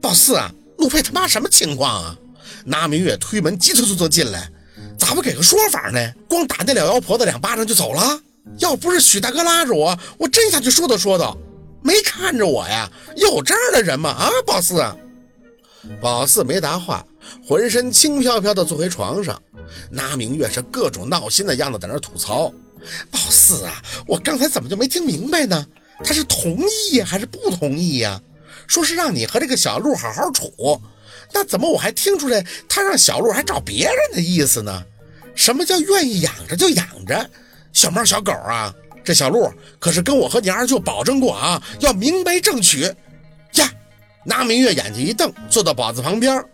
宝四啊，陆佩他妈什么情况啊？那明月推门急匆匆的进来，咋不给个说法呢？光打那老妖婆子两巴掌就走了？要不是许大哥拉着我，我真想去说道说道。没看着我呀？有这样的人吗？啊，宝四。宝四没答话，浑身轻飘飘的坐回床上。那明月是各种闹心的样子，在那吐槽：“宝四啊，我刚才怎么就没听明白呢？他是同意还是不同意呀？说是让你和这个小鹿好好处，那怎么我还听出来他让小鹿还找别人的意思呢？什么叫愿意养着就养着？小猫小狗啊，这小鹿可是跟我和你二舅保证过啊，要明媒正娶呀。”那明月眼睛一瞪，坐到宝子旁边。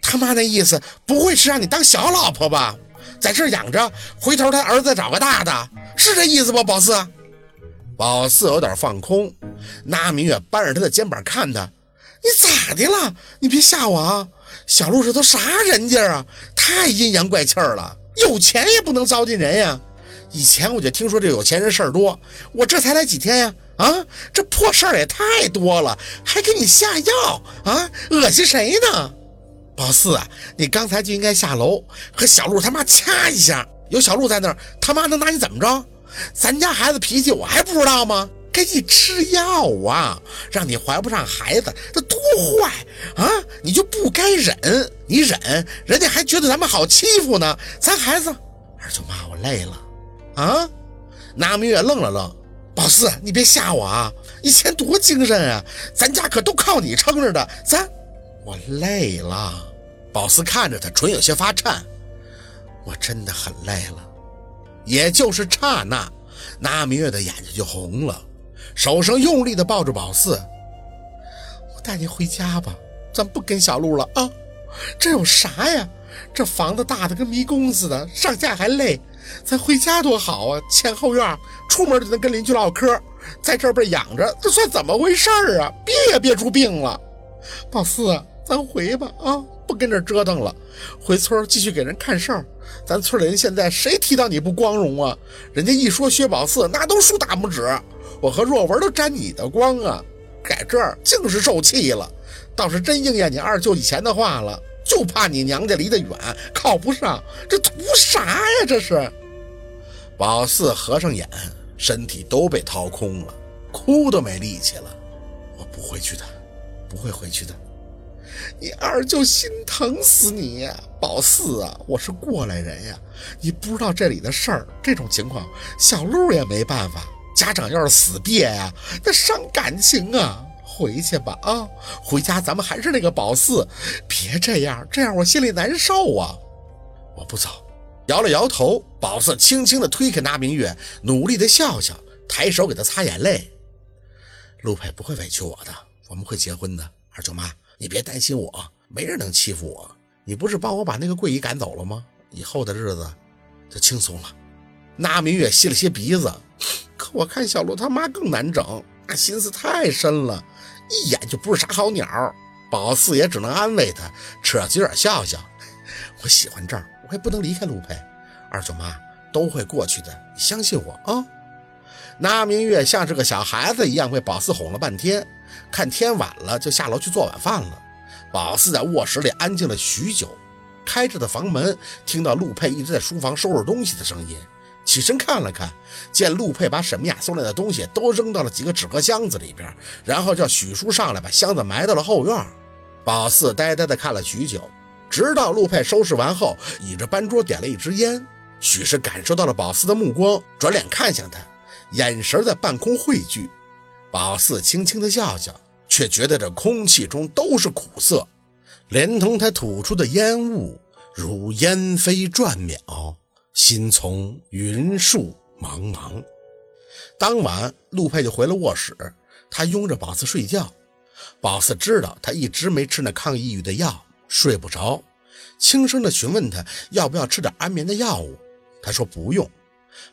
他妈那意思不会是让你当小老婆吧？在这养着，回头他儿子找个大的，是这意思不？宝四，宝四有点放空。那明月扳着他的肩膀看他，你咋的了？你别吓我啊！小路这都啥人家啊？太阴阳怪气了，有钱也不能糟践人呀。以前我就听说这有钱人事儿多，我这才来几天呀。啊，这破事儿也太多了，还给你下药啊？恶心谁呢？宝四啊，你刚才就应该下楼和小鹿他妈掐一下。有小鹿在那儿，他妈能拿你怎么着？咱家孩子脾气我还不知道吗？给你吃药啊，让你怀不上孩子，这多坏啊！你就不该忍，你忍，人家还觉得咱们好欺负呢。咱孩子，二舅妈，我累了啊。拿明月愣了愣。宝四，你别吓我啊！以前多精神啊，咱家可都靠你撑着的。咱，我累了。宝四看着他，唇有些发颤。我真的很累了。也就是刹那，那明月的眼睛就红了，手上用力的抱着宝四。我带你回家吧，咱不跟小路了啊。这有啥呀？这房子大的跟迷宫似的，上下还累。咱回家多好啊，前后院，出门就能跟邻居唠嗑，在这儿被养着，这算怎么回事啊？憋也憋出病了。宝四，咱回吧啊，不跟这折腾了，回村继续给人看事儿。咱村里人现在谁提到你不光荣啊？人家一说薛宝四，那都竖大拇指。我和若文都沾你的光啊，在这儿净是受气了。倒是真应验你二舅以前的话了。就怕你娘家离得远，靠不上，这图啥呀？这是。宝四合上眼，身体都被掏空了，哭都没力气了。我不回去的，不会回去的。你二舅心疼死你，宝四啊！我是过来人呀，你不知道这里的事儿。这种情况，小路也没办法。家长要是死别呀，那伤感情啊。回去吧啊！回家咱们还是那个宝四，别这样，这样我心里难受啊！我不走，摇了摇头。宝四轻轻的推开那明月，努力的笑笑，抬手给他擦眼泪。陆佩不会委屈我的，我们会结婚的。二舅妈，你别担心我，没人能欺负我。你不是帮我把那个桂姨赶走了吗？以后的日子就轻松了。那明月吸了吸鼻子，可我看小陆他妈更难整，那心思太深了。一眼就不是啥好鸟，宝四也只能安慰他，扯嘴角笑笑。我喜欢这儿，我也不能离开陆佩。二舅妈都会过去的，你相信我啊。那明月像是个小孩子一样被宝四哄了半天，看天晚了就下楼去做晚饭了。宝四在卧室里安静了许久，开着的房门听到陆佩一直在书房收拾东西的声音。起身看了看，见陆佩把沈明雅送来的东西都扔到了几个纸盒箱子里边，然后叫许叔上来把箱子埋到了后院。宝四呆呆地看了许久，直到陆佩收拾完后，倚着班桌点了一支烟。许是感受到了宝四的目光，转脸看向他，眼神在半空汇聚。宝四轻轻的笑笑，却觉得这空气中都是苦涩，连同他吐出的烟雾，如烟飞转渺。心从云树茫茫。当晚，陆佩就回了卧室，他拥着宝四睡觉。宝四知道他一直没吃那抗抑郁的药，睡不着，轻声的询问他要不要吃点安眠的药物。他说不用。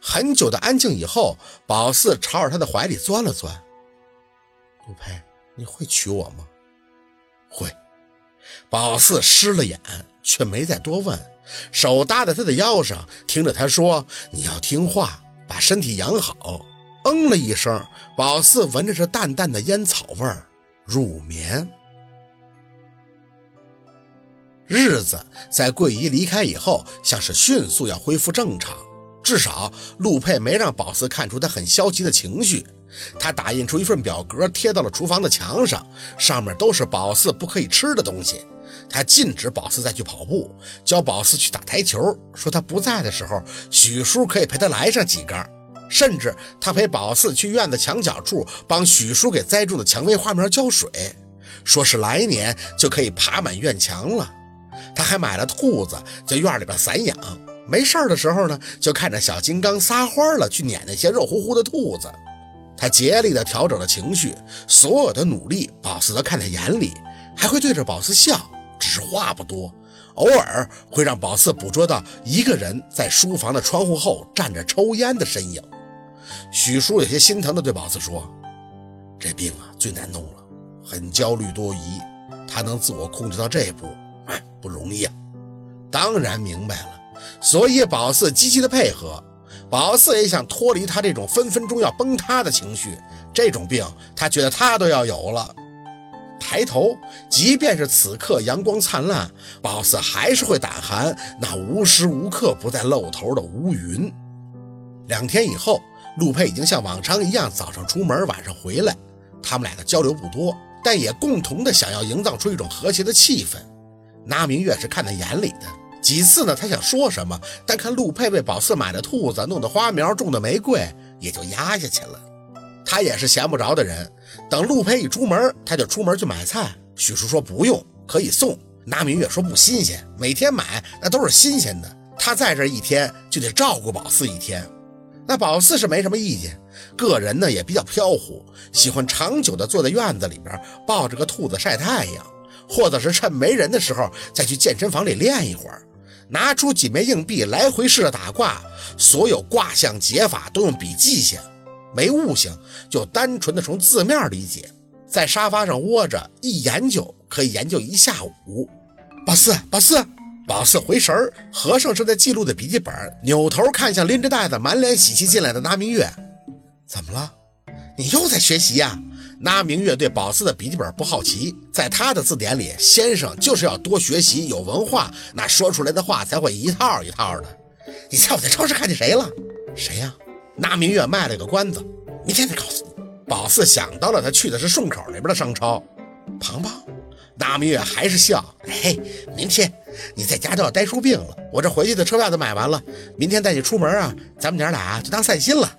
很久的安静以后，宝四朝着他的怀里钻了钻。陆佩，你会娶我吗？会。宝四湿了眼，却没再多问。手搭在他的腰上，听着他说：“你要听话，把身体养好。”嗯了一声，宝四闻着这淡淡的烟草味儿，入眠。日子在桂姨离开以后，像是迅速要恢复正常。至少陆佩没让宝四看出他很消极的情绪。他打印出一份表格，贴到了厨房的墙上，上面都是宝四不可以吃的东西。他禁止宝四再去跑步，教宝四去打台球，说他不在的时候，许叔可以陪他来上几杆。甚至他陪宝四去院子墙角处帮许叔给栽种的蔷薇花苗浇水，说是来年就可以爬满院墙了。他还买了兔子，在院里边散养。没事的时候呢，就看着小金刚撒欢了，去撵那些肉乎乎的兔子。他竭力地调整了情绪，所有的努力，宝四都看在眼里，还会对着宝四笑，只是话不多。偶尔会让宝四捕捉到一个人在书房的窗户后站着抽烟的身影。许叔有些心疼地对宝四说：“这病啊，最难弄了，很焦虑多疑。他能自我控制到这一步，哎，不容易啊。”当然明白了。所以宝四积极的配合，宝四也想脱离他这种分分钟要崩塌的情绪。这种病，他觉得他都要有了。抬头，即便是此刻阳光灿烂，宝四还是会胆寒那无时无刻不在露头的乌云。两天以后，陆佩已经像往常一样早上出门，晚上回来。他们俩的交流不多，但也共同的想要营造出一种和谐的气氛。那明月是看在眼里的。几次呢？他想说什么，但看陆佩为宝四买的兔子，弄的花苗，种的玫瑰，也就压下去了。他也是闲不着的人，等陆佩一出门，他就出门去买菜。许叔说不用，可以送。拿明月说不新鲜，每天买那都是新鲜的。他在这一天就得照顾宝四一天。那宝四是没什么意见，个人呢也比较飘忽，喜欢长久的坐在院子里边，抱着个兔子晒太阳，或者是趁没人的时候再去健身房里练一会儿。拿出几枚硬币，来回试着打卦，所有卦象解法都用笔记下，没悟性就单纯的从字面理解。在沙发上窝着一研究，可以研究一下午。宝四，宝四，宝四回神儿，和尚正在记录的笔记本，扭头看向拎着袋子、满脸喜气进来的那明月，怎么了？你又在学习呀？那明月对宝四的笔记本不好奇，在他的字典里，先生就是要多学习，有文化，那说出来的话才会一套一套的。你猜我在超市看见谁了？谁呀？那明月卖了个关子，明天再告诉你。宝四想到了，他去的是顺口那边的商超。庞庞，那明月还是笑。嘿，明天你在家都要呆出病了。我这回去的车票都买完了，明天带你出门啊，咱们娘俩就当散心了。